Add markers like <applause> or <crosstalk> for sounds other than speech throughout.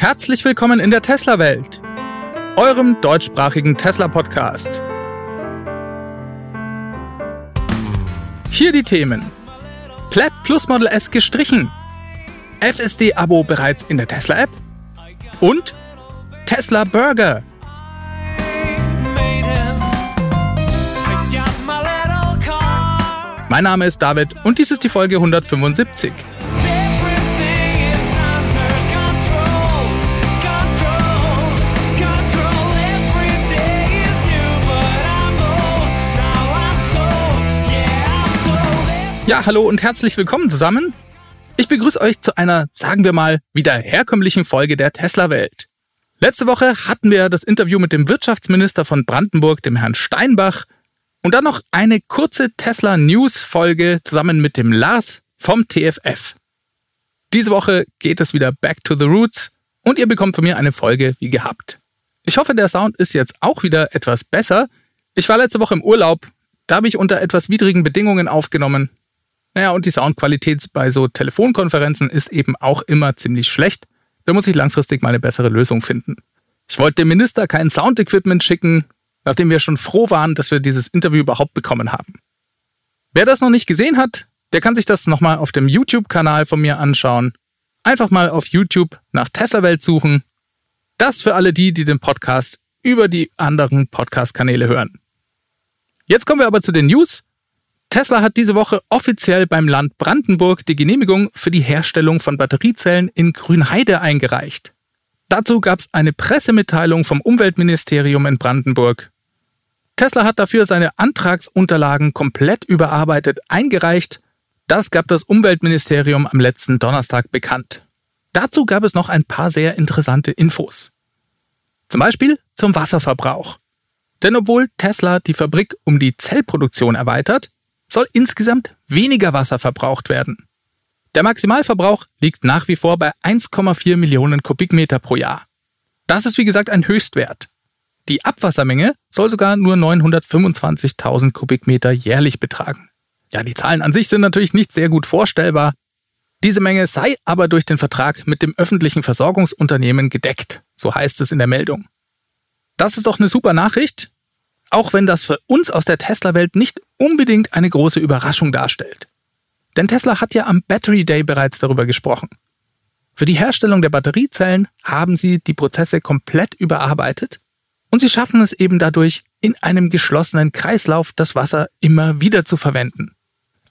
Herzlich willkommen in der Tesla-Welt, eurem deutschsprachigen Tesla-Podcast. Hier die Themen. Plaid Plus Model S gestrichen. FSD-Abo bereits in der Tesla-App. Und Tesla Burger. Mein Name ist David und dies ist die Folge 175. Ja, hallo und herzlich willkommen zusammen. Ich begrüße euch zu einer, sagen wir mal, wieder herkömmlichen Folge der Tesla-Welt. Letzte Woche hatten wir das Interview mit dem Wirtschaftsminister von Brandenburg, dem Herrn Steinbach, und dann noch eine kurze Tesla-News-Folge zusammen mit dem Lars vom TFF. Diese Woche geht es wieder back to the roots und ihr bekommt von mir eine Folge wie gehabt. Ich hoffe, der Sound ist jetzt auch wieder etwas besser. Ich war letzte Woche im Urlaub, da habe ich unter etwas widrigen Bedingungen aufgenommen. Naja, und die Soundqualität bei so Telefonkonferenzen ist eben auch immer ziemlich schlecht. Da muss ich langfristig mal eine bessere Lösung finden. Ich wollte dem Minister kein Soundequipment schicken, nachdem wir schon froh waren, dass wir dieses Interview überhaupt bekommen haben. Wer das noch nicht gesehen hat, der kann sich das nochmal auf dem YouTube-Kanal von mir anschauen. Einfach mal auf YouTube nach Tesla-Welt suchen. Das für alle die, die den Podcast über die anderen Podcast-Kanäle hören. Jetzt kommen wir aber zu den News Tesla hat diese Woche offiziell beim Land Brandenburg die Genehmigung für die Herstellung von Batteriezellen in Grünheide eingereicht. Dazu gab es eine Pressemitteilung vom Umweltministerium in Brandenburg. Tesla hat dafür seine Antragsunterlagen komplett überarbeitet eingereicht. Das gab das Umweltministerium am letzten Donnerstag bekannt. Dazu gab es noch ein paar sehr interessante Infos. Zum Beispiel zum Wasserverbrauch. Denn obwohl Tesla die Fabrik um die Zellproduktion erweitert, soll insgesamt weniger Wasser verbraucht werden. Der Maximalverbrauch liegt nach wie vor bei 1,4 Millionen Kubikmeter pro Jahr. Das ist wie gesagt ein Höchstwert. Die Abwassermenge soll sogar nur 925.000 Kubikmeter jährlich betragen. Ja, die Zahlen an sich sind natürlich nicht sehr gut vorstellbar. Diese Menge sei aber durch den Vertrag mit dem öffentlichen Versorgungsunternehmen gedeckt, so heißt es in der Meldung. Das ist doch eine super Nachricht, auch wenn das für uns aus der Tesla-Welt nicht unbedingt eine große Überraschung darstellt. Denn Tesla hat ja am Battery Day bereits darüber gesprochen. Für die Herstellung der Batteriezellen haben sie die Prozesse komplett überarbeitet und sie schaffen es eben dadurch, in einem geschlossenen Kreislauf das Wasser immer wieder zu verwenden.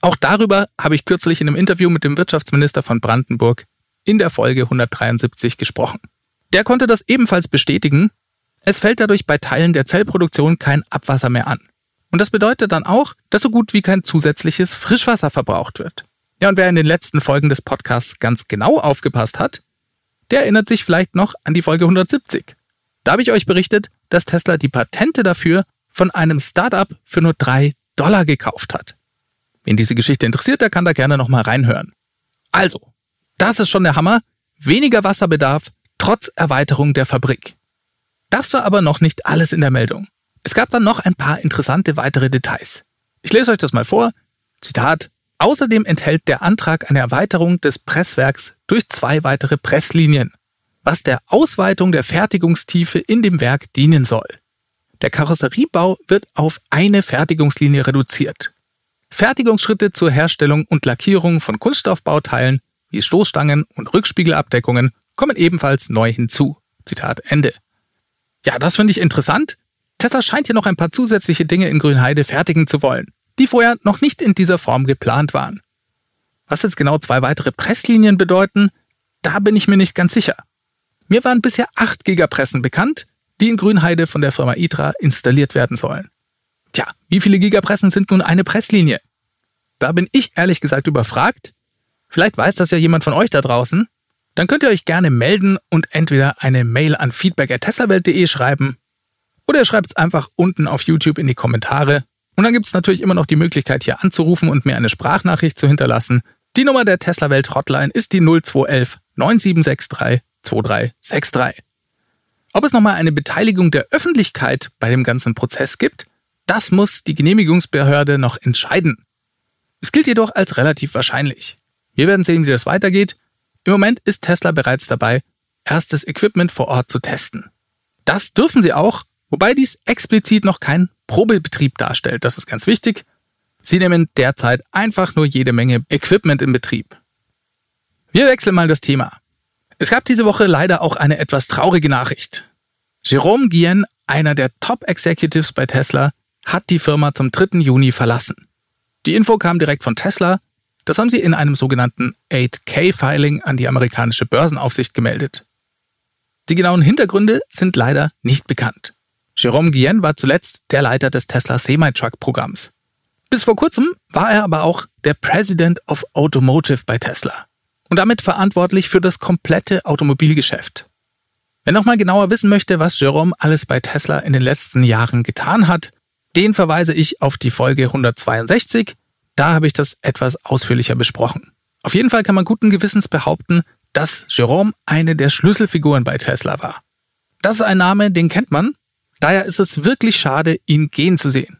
Auch darüber habe ich kürzlich in einem Interview mit dem Wirtschaftsminister von Brandenburg in der Folge 173 gesprochen. Der konnte das ebenfalls bestätigen es fällt dadurch bei Teilen der Zellproduktion kein Abwasser mehr an. Und das bedeutet dann auch, dass so gut wie kein zusätzliches Frischwasser verbraucht wird. Ja, und wer in den letzten Folgen des Podcasts ganz genau aufgepasst hat, der erinnert sich vielleicht noch an die Folge 170. Da habe ich euch berichtet, dass Tesla die Patente dafür von einem Startup für nur drei Dollar gekauft hat. Wen diese Geschichte interessiert, der kann da gerne nochmal reinhören. Also, das ist schon der Hammer. Weniger Wasserbedarf trotz Erweiterung der Fabrik. Das war aber noch nicht alles in der Meldung. Es gab dann noch ein paar interessante weitere Details. Ich lese euch das mal vor. Zitat. Außerdem enthält der Antrag eine Erweiterung des Presswerks durch zwei weitere Presslinien, was der Ausweitung der Fertigungstiefe in dem Werk dienen soll. Der Karosseriebau wird auf eine Fertigungslinie reduziert. Fertigungsschritte zur Herstellung und Lackierung von Kunststoffbauteilen wie Stoßstangen und Rückspiegelabdeckungen kommen ebenfalls neu hinzu. Zitat Ende. Ja, das finde ich interessant. Tesla scheint hier noch ein paar zusätzliche Dinge in Grünheide fertigen zu wollen, die vorher noch nicht in dieser Form geplant waren. Was jetzt genau zwei weitere Presslinien bedeuten, da bin ich mir nicht ganz sicher. Mir waren bisher acht Gigapressen bekannt, die in Grünheide von der Firma ITRA installiert werden sollen. Tja, wie viele Gigapressen sind nun eine Presslinie? Da bin ich ehrlich gesagt überfragt. Vielleicht weiß das ja jemand von euch da draußen dann könnt ihr euch gerne melden und entweder eine Mail an feedback.teslawelt.de schreiben oder ihr schreibt es einfach unten auf YouTube in die Kommentare. Und dann gibt es natürlich immer noch die Möglichkeit, hier anzurufen und mir eine Sprachnachricht zu hinterlassen. Die Nummer der Tesla Welt Hotline ist die 0211 9763 2363. Ob es nochmal eine Beteiligung der Öffentlichkeit bei dem ganzen Prozess gibt, das muss die Genehmigungsbehörde noch entscheiden. Es gilt jedoch als relativ wahrscheinlich. Wir werden sehen, wie das weitergeht. Im Moment ist Tesla bereits dabei, erstes Equipment vor Ort zu testen. Das dürfen sie auch, wobei dies explizit noch kein Probebetrieb darstellt. Das ist ganz wichtig. Sie nehmen derzeit einfach nur jede Menge Equipment in Betrieb. Wir wechseln mal das Thema. Es gab diese Woche leider auch eine etwas traurige Nachricht. Jerome Guillen, einer der Top-Executives bei Tesla, hat die Firma zum 3. Juni verlassen. Die Info kam direkt von Tesla. Das haben sie in einem sogenannten 8K-Filing an die amerikanische Börsenaufsicht gemeldet. Die genauen Hintergründe sind leider nicht bekannt. Jerome Guillen war zuletzt der Leiter des Tesla Semi-Truck-Programms. Bis vor kurzem war er aber auch der President of Automotive bei Tesla und damit verantwortlich für das komplette Automobilgeschäft. Wer nochmal genauer wissen möchte, was Jerome alles bei Tesla in den letzten Jahren getan hat, den verweise ich auf die Folge 162. Da habe ich das etwas ausführlicher besprochen. Auf jeden Fall kann man guten Gewissens behaupten, dass Jerome eine der Schlüsselfiguren bei Tesla war. Das ist ein Name, den kennt man. Daher ist es wirklich schade, ihn gehen zu sehen.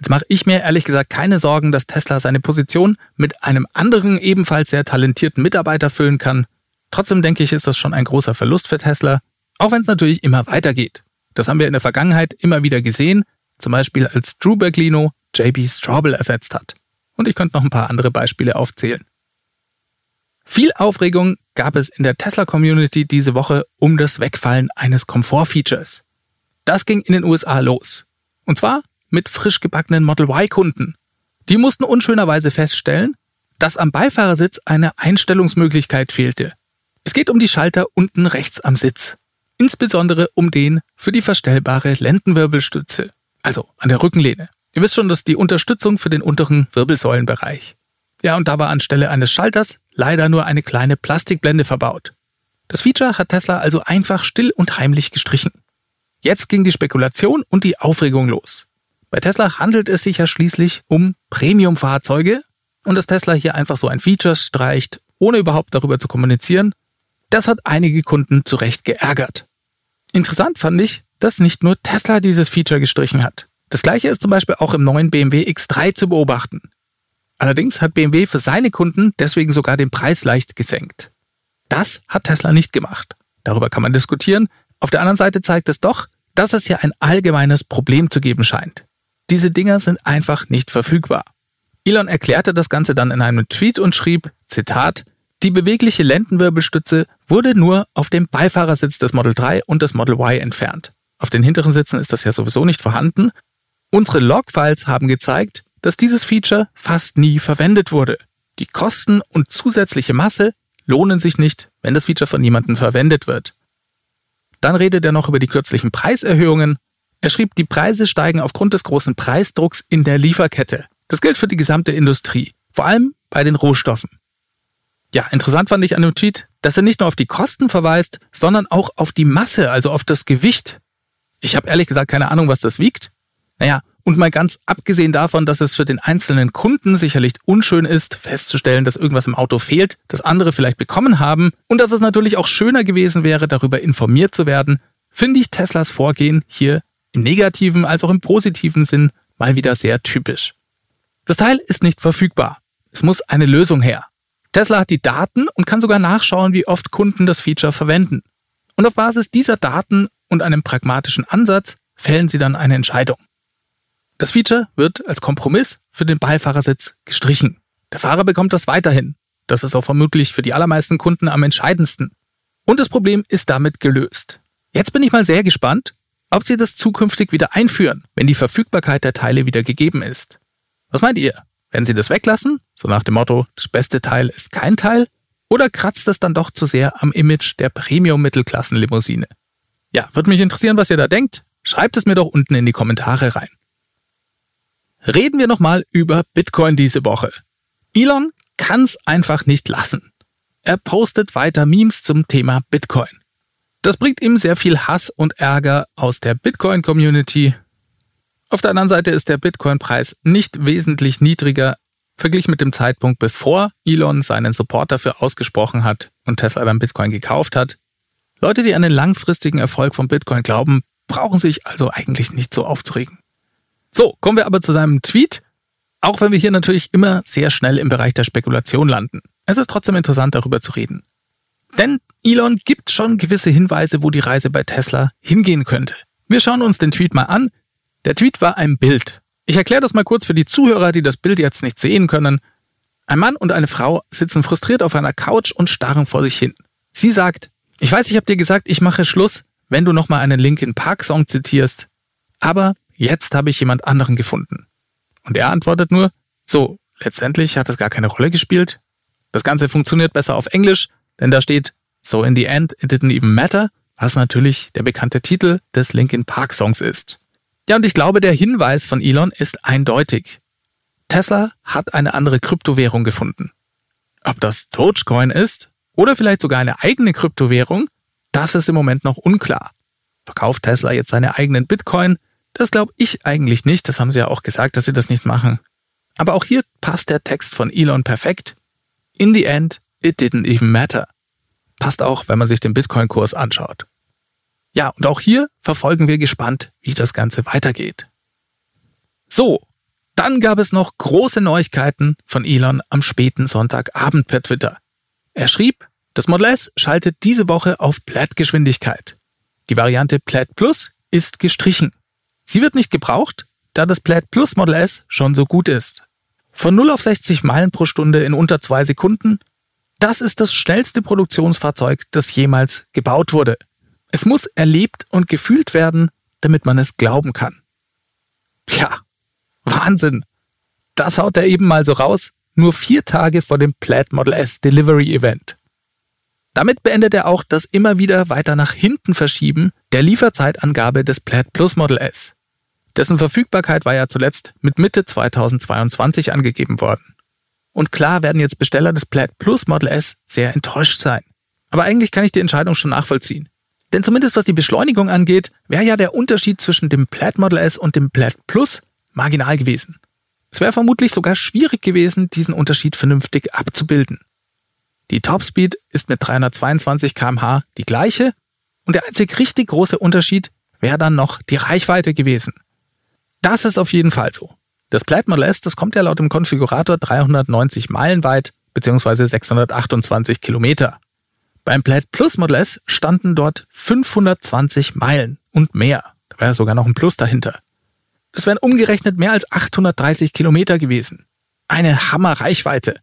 Jetzt mache ich mir ehrlich gesagt keine Sorgen, dass Tesla seine Position mit einem anderen ebenfalls sehr talentierten Mitarbeiter füllen kann. Trotzdem denke ich, ist das schon ein großer Verlust für Tesla, auch wenn es natürlich immer weitergeht. Das haben wir in der Vergangenheit immer wieder gesehen, zum Beispiel als Drew Berglino JB Straubel ersetzt hat. Und ich könnte noch ein paar andere Beispiele aufzählen. Viel Aufregung gab es in der Tesla-Community diese Woche um das Wegfallen eines Komfort-Features. Das ging in den USA los. Und zwar mit frisch gebackenen Model Y-Kunden. Die mussten unschönerweise feststellen, dass am Beifahrersitz eine Einstellungsmöglichkeit fehlte. Es geht um die Schalter unten rechts am Sitz. Insbesondere um den für die verstellbare Lendenwirbelstütze also an der Rückenlehne. Ihr wisst schon, dass die Unterstützung für den unteren Wirbelsäulenbereich. Ja, und da war anstelle eines Schalters leider nur eine kleine Plastikblende verbaut. Das Feature hat Tesla also einfach still und heimlich gestrichen. Jetzt ging die Spekulation und die Aufregung los. Bei Tesla handelt es sich ja schließlich um Premium-Fahrzeuge und dass Tesla hier einfach so ein Feature streicht, ohne überhaupt darüber zu kommunizieren, das hat einige Kunden zu Recht geärgert. Interessant fand ich, dass nicht nur Tesla dieses Feature gestrichen hat. Das gleiche ist zum Beispiel auch im neuen BMW X3 zu beobachten. Allerdings hat BMW für seine Kunden deswegen sogar den Preis leicht gesenkt. Das hat Tesla nicht gemacht. Darüber kann man diskutieren. Auf der anderen Seite zeigt es doch, dass es hier ein allgemeines Problem zu geben scheint. Diese Dinger sind einfach nicht verfügbar. Elon erklärte das Ganze dann in einem Tweet und schrieb, Zitat, die bewegliche Lendenwirbelstütze wurde nur auf dem Beifahrersitz des Model 3 und des Model Y entfernt. Auf den hinteren Sitzen ist das ja sowieso nicht vorhanden. Unsere Logfiles haben gezeigt, dass dieses Feature fast nie verwendet wurde. Die Kosten und zusätzliche Masse lohnen sich nicht, wenn das Feature von niemandem verwendet wird. Dann redet er noch über die kürzlichen Preiserhöhungen. Er schrieb, die Preise steigen aufgrund des großen Preisdrucks in der Lieferkette. Das gilt für die gesamte Industrie, vor allem bei den Rohstoffen. Ja, interessant fand ich an dem Tweet, dass er nicht nur auf die Kosten verweist, sondern auch auf die Masse, also auf das Gewicht. Ich habe ehrlich gesagt keine Ahnung, was das wiegt. Naja, und mal ganz abgesehen davon, dass es für den einzelnen Kunden sicherlich unschön ist, festzustellen, dass irgendwas im Auto fehlt, das andere vielleicht bekommen haben und dass es natürlich auch schöner gewesen wäre, darüber informiert zu werden, finde ich Teslas Vorgehen hier im negativen als auch im positiven Sinn mal wieder sehr typisch. Das Teil ist nicht verfügbar. Es muss eine Lösung her. Tesla hat die Daten und kann sogar nachschauen, wie oft Kunden das Feature verwenden. Und auf Basis dieser Daten und einem pragmatischen Ansatz fällen sie dann eine Entscheidung. Das Feature wird als Kompromiss für den Beifahrersitz gestrichen. Der Fahrer bekommt das weiterhin. Das ist auch vermutlich für die allermeisten Kunden am entscheidendsten. Und das Problem ist damit gelöst. Jetzt bin ich mal sehr gespannt, ob sie das zukünftig wieder einführen, wenn die Verfügbarkeit der Teile wieder gegeben ist. Was meint ihr? Werden sie das weglassen? So nach dem Motto, das beste Teil ist kein Teil? Oder kratzt es dann doch zu sehr am Image der Premium-Mittelklassenlimousine? Ja, würde mich interessieren, was ihr da denkt. Schreibt es mir doch unten in die Kommentare rein. Reden wir nochmal über Bitcoin diese Woche. Elon kann's einfach nicht lassen. Er postet weiter Memes zum Thema Bitcoin. Das bringt ihm sehr viel Hass und Ärger aus der Bitcoin-Community. Auf der anderen Seite ist der Bitcoin-Preis nicht wesentlich niedriger verglichen mit dem Zeitpunkt, bevor Elon seinen Support dafür ausgesprochen hat und Tesla dann Bitcoin gekauft hat. Leute, die an den langfristigen Erfolg von Bitcoin glauben, brauchen sich also eigentlich nicht so aufzuregen. So, kommen wir aber zu seinem Tweet. Auch wenn wir hier natürlich immer sehr schnell im Bereich der Spekulation landen. Es ist trotzdem interessant, darüber zu reden. Denn Elon gibt schon gewisse Hinweise, wo die Reise bei Tesla hingehen könnte. Wir schauen uns den Tweet mal an. Der Tweet war ein Bild. Ich erkläre das mal kurz für die Zuhörer, die das Bild jetzt nicht sehen können. Ein Mann und eine Frau sitzen frustriert auf einer Couch und starren vor sich hin. Sie sagt, ich weiß, ich habe dir gesagt, ich mache Schluss, wenn du nochmal einen Linkin Park Song zitierst, aber jetzt habe ich jemand anderen gefunden. Und er antwortet nur, so, letztendlich hat es gar keine Rolle gespielt. Das Ganze funktioniert besser auf Englisch, denn da steht, so in the end it didn't even matter, was natürlich der bekannte Titel des Linkin Park Songs ist. Ja, und ich glaube, der Hinweis von Elon ist eindeutig. Tesla hat eine andere Kryptowährung gefunden. Ob das Dogecoin ist oder vielleicht sogar eine eigene Kryptowährung, das ist im Moment noch unklar. Verkauft Tesla jetzt seine eigenen Bitcoin? Das glaube ich eigentlich nicht, das haben sie ja auch gesagt, dass sie das nicht machen. Aber auch hier passt der Text von Elon perfekt. In the end, it didn't even matter. Passt auch, wenn man sich den Bitcoin-Kurs anschaut. Ja, und auch hier verfolgen wir gespannt, wie das Ganze weitergeht. So, dann gab es noch große Neuigkeiten von Elon am späten Sonntagabend per Twitter. Er schrieb, das Model S schaltet diese Woche auf Plaid-Geschwindigkeit. Die Variante Plaid Plus ist gestrichen. Sie wird nicht gebraucht, da das Plaid Plus Model S schon so gut ist. Von 0 auf 60 Meilen pro Stunde in unter zwei Sekunden, das ist das schnellste Produktionsfahrzeug, das jemals gebaut wurde. Es muss erlebt und gefühlt werden, damit man es glauben kann. Ja, Wahnsinn. Das haut er eben mal so raus, nur vier Tage vor dem Plaid Model S Delivery Event. Damit beendet er auch das immer wieder weiter nach hinten verschieben der Lieferzeitangabe des Plaid Plus Model S. Dessen Verfügbarkeit war ja zuletzt mit Mitte 2022 angegeben worden. Und klar werden jetzt Besteller des Plaid Plus Model S sehr enttäuscht sein. Aber eigentlich kann ich die Entscheidung schon nachvollziehen. Denn zumindest was die Beschleunigung angeht, wäre ja der Unterschied zwischen dem Plaid Model S und dem Plaid Plus marginal gewesen. Es wäre vermutlich sogar schwierig gewesen, diesen Unterschied vernünftig abzubilden. Die Topspeed ist mit 322 kmh die gleiche und der einzig richtig große Unterschied wäre dann noch die Reichweite gewesen. Das ist auf jeden Fall so. Das Plaid Model S, das kommt ja laut dem Konfigurator 390 Meilen weit, beziehungsweise 628 Kilometer. Beim Plaid Plus Model S standen dort 520 Meilen und mehr. Da wäre sogar noch ein Plus dahinter. Das wären umgerechnet mehr als 830 Kilometer gewesen. Eine Hammerreichweite.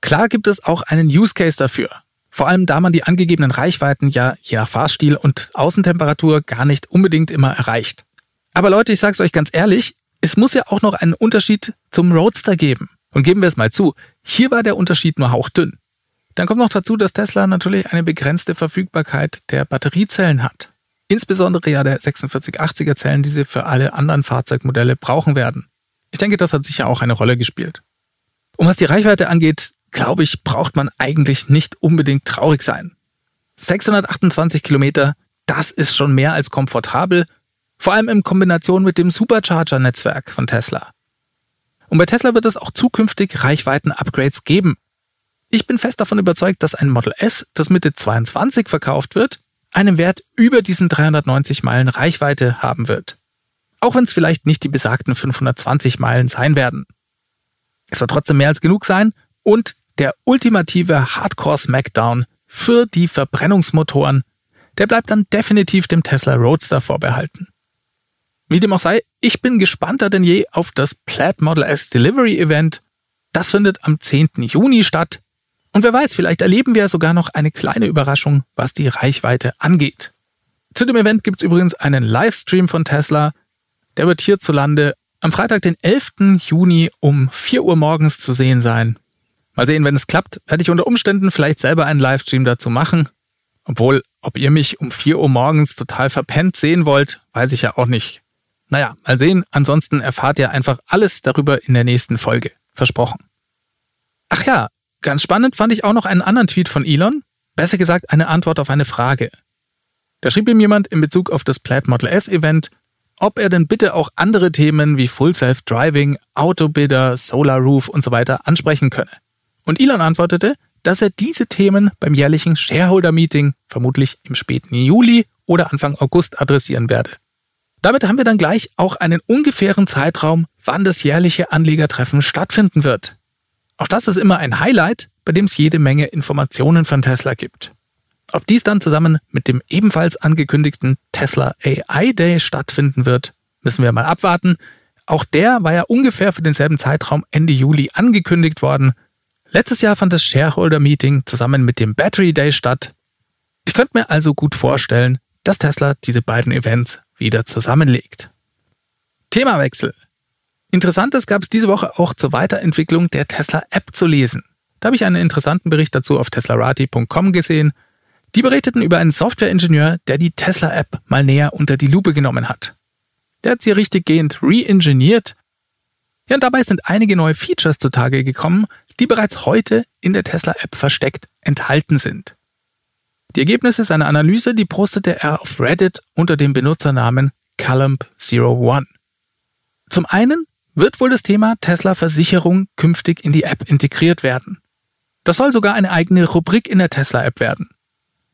Klar gibt es auch einen Use Case dafür. Vor allem da man die angegebenen Reichweiten ja je nach Fahrstil und Außentemperatur gar nicht unbedingt immer erreicht. Aber Leute, ich sag's euch ganz ehrlich, es muss ja auch noch einen Unterschied zum Roadster geben. Und geben wir es mal zu, hier war der Unterschied nur hauchdünn. Dann kommt noch dazu, dass Tesla natürlich eine begrenzte Verfügbarkeit der Batteriezellen hat. Insbesondere ja der 4680er Zellen, die sie für alle anderen Fahrzeugmodelle brauchen werden. Ich denke, das hat sicher auch eine Rolle gespielt. Und was die Reichweite angeht, glaube ich, braucht man eigentlich nicht unbedingt traurig sein. 628 Kilometer, das ist schon mehr als komfortabel, vor allem in Kombination mit dem Supercharger-Netzwerk von Tesla. Und bei Tesla wird es auch zukünftig Reichweiten-Upgrades geben. Ich bin fest davon überzeugt, dass ein Model S, das Mitte 22 verkauft wird, einen Wert über diesen 390 Meilen Reichweite haben wird. Auch wenn es vielleicht nicht die besagten 520 Meilen sein werden. Es wird trotzdem mehr als genug sein und der ultimative Hardcore Smackdown für die Verbrennungsmotoren, der bleibt dann definitiv dem Tesla Roadster vorbehalten. Wie dem auch sei, ich bin gespannter denn je auf das Plaid Model S Delivery Event. Das findet am 10. Juni statt. Und wer weiß, vielleicht erleben wir sogar noch eine kleine Überraschung, was die Reichweite angeht. Zu dem Event gibt's übrigens einen Livestream von Tesla. Der wird hierzulande am Freitag, den 11. Juni um 4 Uhr morgens zu sehen sein. Mal sehen, wenn es klappt, werde ich unter Umständen vielleicht selber einen Livestream dazu machen. Obwohl, ob ihr mich um 4 Uhr morgens total verpennt sehen wollt, weiß ich ja auch nicht. Naja, mal sehen, ansonsten erfahrt ihr einfach alles darüber in der nächsten Folge. Versprochen. Ach ja, ganz spannend fand ich auch noch einen anderen Tweet von Elon, besser gesagt eine Antwort auf eine Frage. Da schrieb ihm jemand in Bezug auf das Plaid Model S Event, ob er denn bitte auch andere Themen wie Full Self Driving, Autobidder, Solar Roof und so weiter ansprechen könne. Und Elon antwortete, dass er diese Themen beim jährlichen Shareholder Meeting vermutlich im späten Juli oder Anfang August adressieren werde. Damit haben wir dann gleich auch einen ungefähren Zeitraum, wann das jährliche Anlegertreffen stattfinden wird. Auch das ist immer ein Highlight, bei dem es jede Menge Informationen von Tesla gibt. Ob dies dann zusammen mit dem ebenfalls angekündigten Tesla AI Day stattfinden wird, müssen wir mal abwarten. Auch der war ja ungefähr für denselben Zeitraum Ende Juli angekündigt worden. Letztes Jahr fand das Shareholder Meeting zusammen mit dem Battery Day statt. Ich könnte mir also gut vorstellen, dass Tesla diese beiden Events wieder zusammenlegt. Themawechsel. Interessantes gab es diese Woche auch zur Weiterentwicklung der Tesla App zu lesen. Da habe ich einen interessanten Bericht dazu auf teslarati.com gesehen. Die berichteten über einen Softwareingenieur, der die Tesla App mal näher unter die Lupe genommen hat. Der hat sie richtiggehend re-engineert. Ja, und dabei sind einige neue Features zutage gekommen, die bereits heute in der Tesla App versteckt enthalten sind. Die Ergebnisse seiner Analyse, die postete er auf Reddit unter dem Benutzernamen Calump01. Zum einen wird wohl das Thema Tesla Versicherung künftig in die App integriert werden. Das soll sogar eine eigene Rubrik in der Tesla App werden.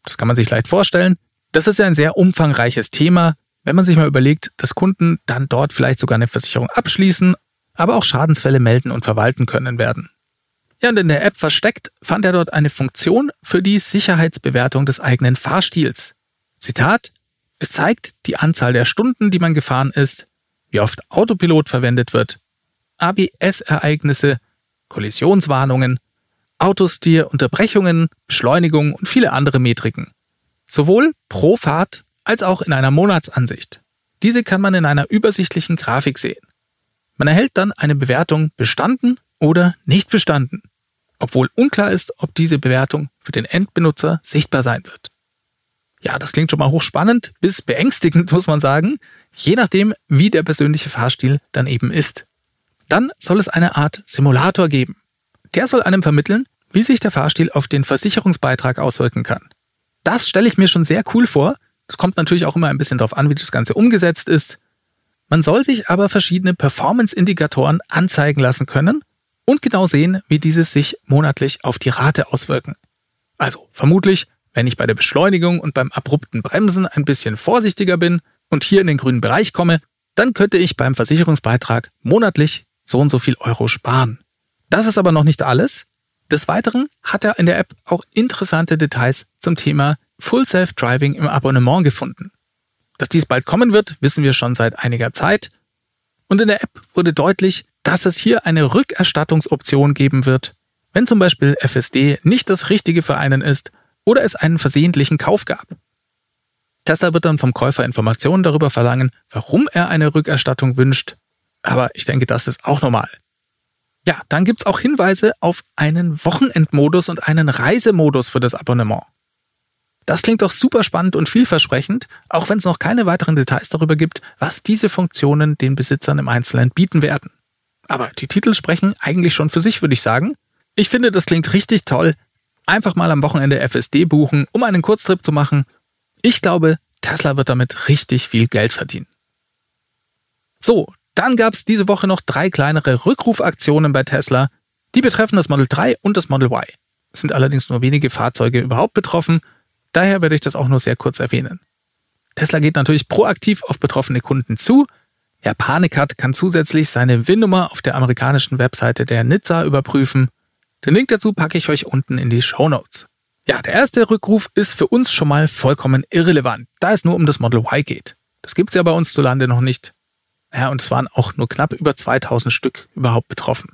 Das kann man sich leicht vorstellen. Das ist ja ein sehr umfangreiches Thema, wenn man sich mal überlegt, dass Kunden dann dort vielleicht sogar eine Versicherung abschließen, aber auch Schadensfälle melden und verwalten können werden. Ja, und in der App versteckt fand er dort eine Funktion für die Sicherheitsbewertung des eigenen Fahrstils. Zitat, es zeigt die Anzahl der Stunden, die man gefahren ist, wie oft Autopilot verwendet wird, ABS-Ereignisse, Kollisionswarnungen, Autostil, Unterbrechungen, Beschleunigung und viele andere Metriken. Sowohl pro Fahrt als auch in einer Monatsansicht. Diese kann man in einer übersichtlichen Grafik sehen. Man erhält dann eine Bewertung bestanden oder nicht bestanden, obwohl unklar ist, ob diese Bewertung für den Endbenutzer sichtbar sein wird. Ja, das klingt schon mal hochspannend bis beängstigend, <laughs> muss man sagen, je nachdem, wie der persönliche Fahrstil dann eben ist. Dann soll es eine Art Simulator geben. Der soll einem vermitteln, wie sich der Fahrstil auf den Versicherungsbeitrag auswirken kann. Das stelle ich mir schon sehr cool vor. Es kommt natürlich auch immer ein bisschen darauf an, wie das Ganze umgesetzt ist. Man soll sich aber verschiedene Performance-Indikatoren anzeigen lassen können und genau sehen, wie diese sich monatlich auf die Rate auswirken. Also vermutlich wenn ich bei der Beschleunigung und beim abrupten Bremsen ein bisschen vorsichtiger bin und hier in den grünen Bereich komme, dann könnte ich beim Versicherungsbeitrag monatlich so und so viel Euro sparen. Das ist aber noch nicht alles. Des Weiteren hat er in der App auch interessante Details zum Thema Full Self-Driving im Abonnement gefunden. Dass dies bald kommen wird, wissen wir schon seit einiger Zeit. Und in der App wurde deutlich, dass es hier eine Rückerstattungsoption geben wird, wenn zum Beispiel FSD nicht das Richtige für einen ist oder es einen versehentlichen Kauf gab. Tesla wird dann vom Käufer Informationen darüber verlangen, warum er eine Rückerstattung wünscht, aber ich denke, das ist auch normal. Ja, dann gibt's auch Hinweise auf einen Wochenendmodus und einen Reisemodus für das Abonnement. Das klingt doch super spannend und vielversprechend, auch wenn es noch keine weiteren Details darüber gibt, was diese Funktionen den Besitzern im Einzelnen bieten werden. Aber die Titel sprechen eigentlich schon für sich, würde ich sagen. Ich finde, das klingt richtig toll, einfach mal am Wochenende FSD buchen, um einen Kurztrip zu machen. Ich glaube, Tesla wird damit richtig viel Geld verdienen. So, dann gab es diese Woche noch drei kleinere Rückrufaktionen bei Tesla. Die betreffen das Model 3 und das Model Y. Es sind allerdings nur wenige Fahrzeuge überhaupt betroffen, daher werde ich das auch nur sehr kurz erwähnen. Tesla geht natürlich proaktiv auf betroffene Kunden zu. Wer Panik hat, kann zusätzlich seine WIN-Nummer auf der amerikanischen Webseite der NHTSA überprüfen den Link dazu packe ich euch unten in die Show Notes. Ja, der erste Rückruf ist für uns schon mal vollkommen irrelevant, da es nur um das Model Y geht. Das gibt's ja bei uns zu Lande noch nicht. Ja, und es waren auch nur knapp über 2000 Stück überhaupt betroffen.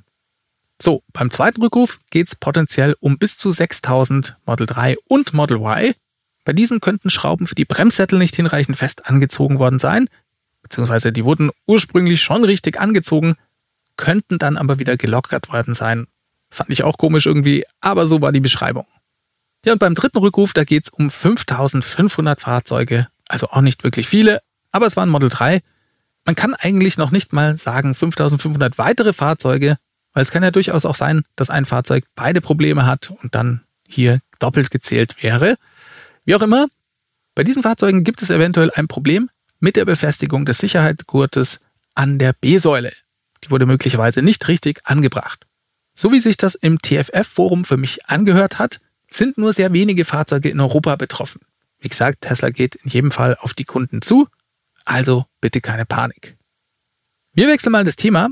So, beim zweiten Rückruf geht's potenziell um bis zu 6000 Model 3 und Model Y. Bei diesen könnten Schrauben für die Bremssättel nicht hinreichend fest angezogen worden sein, beziehungsweise die wurden ursprünglich schon richtig angezogen, könnten dann aber wieder gelockert worden sein Fand ich auch komisch irgendwie, aber so war die Beschreibung. Ja, und beim dritten Rückruf, da geht's um 5500 Fahrzeuge, also auch nicht wirklich viele, aber es waren Model 3. Man kann eigentlich noch nicht mal sagen 5500 weitere Fahrzeuge, weil es kann ja durchaus auch sein, dass ein Fahrzeug beide Probleme hat und dann hier doppelt gezählt wäre. Wie auch immer, bei diesen Fahrzeugen gibt es eventuell ein Problem mit der Befestigung des Sicherheitsgurtes an der B-Säule. Die wurde möglicherweise nicht richtig angebracht. So wie sich das im TFF-Forum für mich angehört hat, sind nur sehr wenige Fahrzeuge in Europa betroffen. Wie gesagt, Tesla geht in jedem Fall auf die Kunden zu, also bitte keine Panik. Wir wechseln mal das Thema.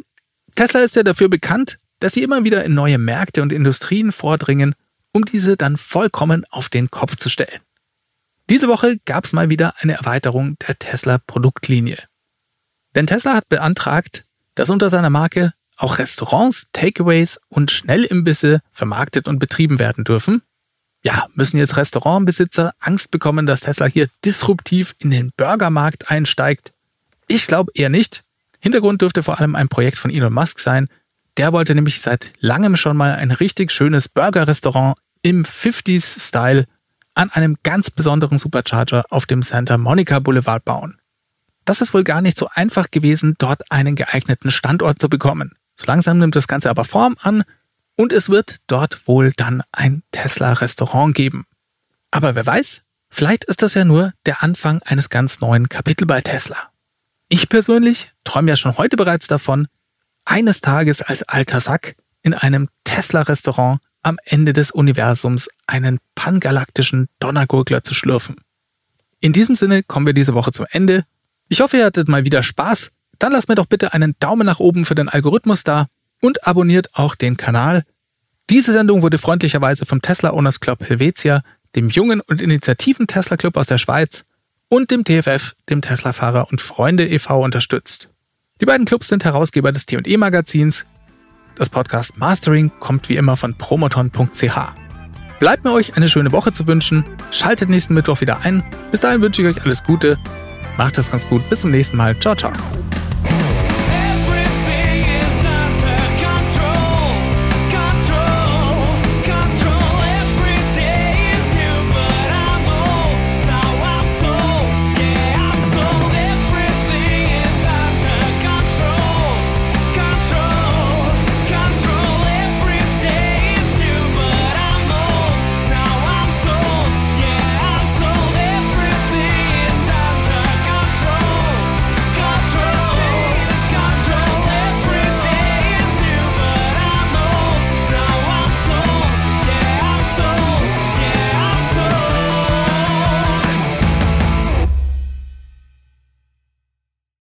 Tesla ist ja dafür bekannt, dass sie immer wieder in neue Märkte und Industrien vordringen, um diese dann vollkommen auf den Kopf zu stellen. Diese Woche gab es mal wieder eine Erweiterung der Tesla Produktlinie. Denn Tesla hat beantragt, dass unter seiner Marke auch Restaurants, Takeaways und Schnellimbisse vermarktet und betrieben werden dürfen. Ja, müssen jetzt Restaurantbesitzer Angst bekommen, dass Tesla hier disruptiv in den Burgermarkt einsteigt? Ich glaube eher nicht. Hintergrund dürfte vor allem ein Projekt von Elon Musk sein. Der wollte nämlich seit langem schon mal ein richtig schönes Burger-Restaurant im 50s-Style an einem ganz besonderen Supercharger auf dem Santa Monica Boulevard bauen. Das ist wohl gar nicht so einfach gewesen, dort einen geeigneten Standort zu bekommen. So langsam nimmt das Ganze aber Form an und es wird dort wohl dann ein Tesla-Restaurant geben. Aber wer weiß, vielleicht ist das ja nur der Anfang eines ganz neuen Kapitels bei Tesla. Ich persönlich träume ja schon heute bereits davon, eines Tages als alter Sack in einem Tesla-Restaurant am Ende des Universums einen pangalaktischen Donnergurgler zu schlürfen. In diesem Sinne kommen wir diese Woche zum Ende. Ich hoffe, ihr hattet mal wieder Spaß. Dann lasst mir doch bitte einen Daumen nach oben für den Algorithmus da und abonniert auch den Kanal. Diese Sendung wurde freundlicherweise vom Tesla Owners Club Helvetia, dem jungen und initiativen Tesla Club aus der Schweiz und dem TFF, dem Tesla-Fahrer und Freunde e.V. unterstützt. Die beiden Clubs sind Herausgeber des T&E Magazins. Das Podcast Mastering kommt wie immer von promoton.ch. Bleibt mir euch eine schöne Woche zu wünschen. Schaltet nächsten Mittwoch wieder ein. Bis dahin wünsche ich euch alles Gute. Macht es ganz gut. Bis zum nächsten Mal. Ciao, ciao.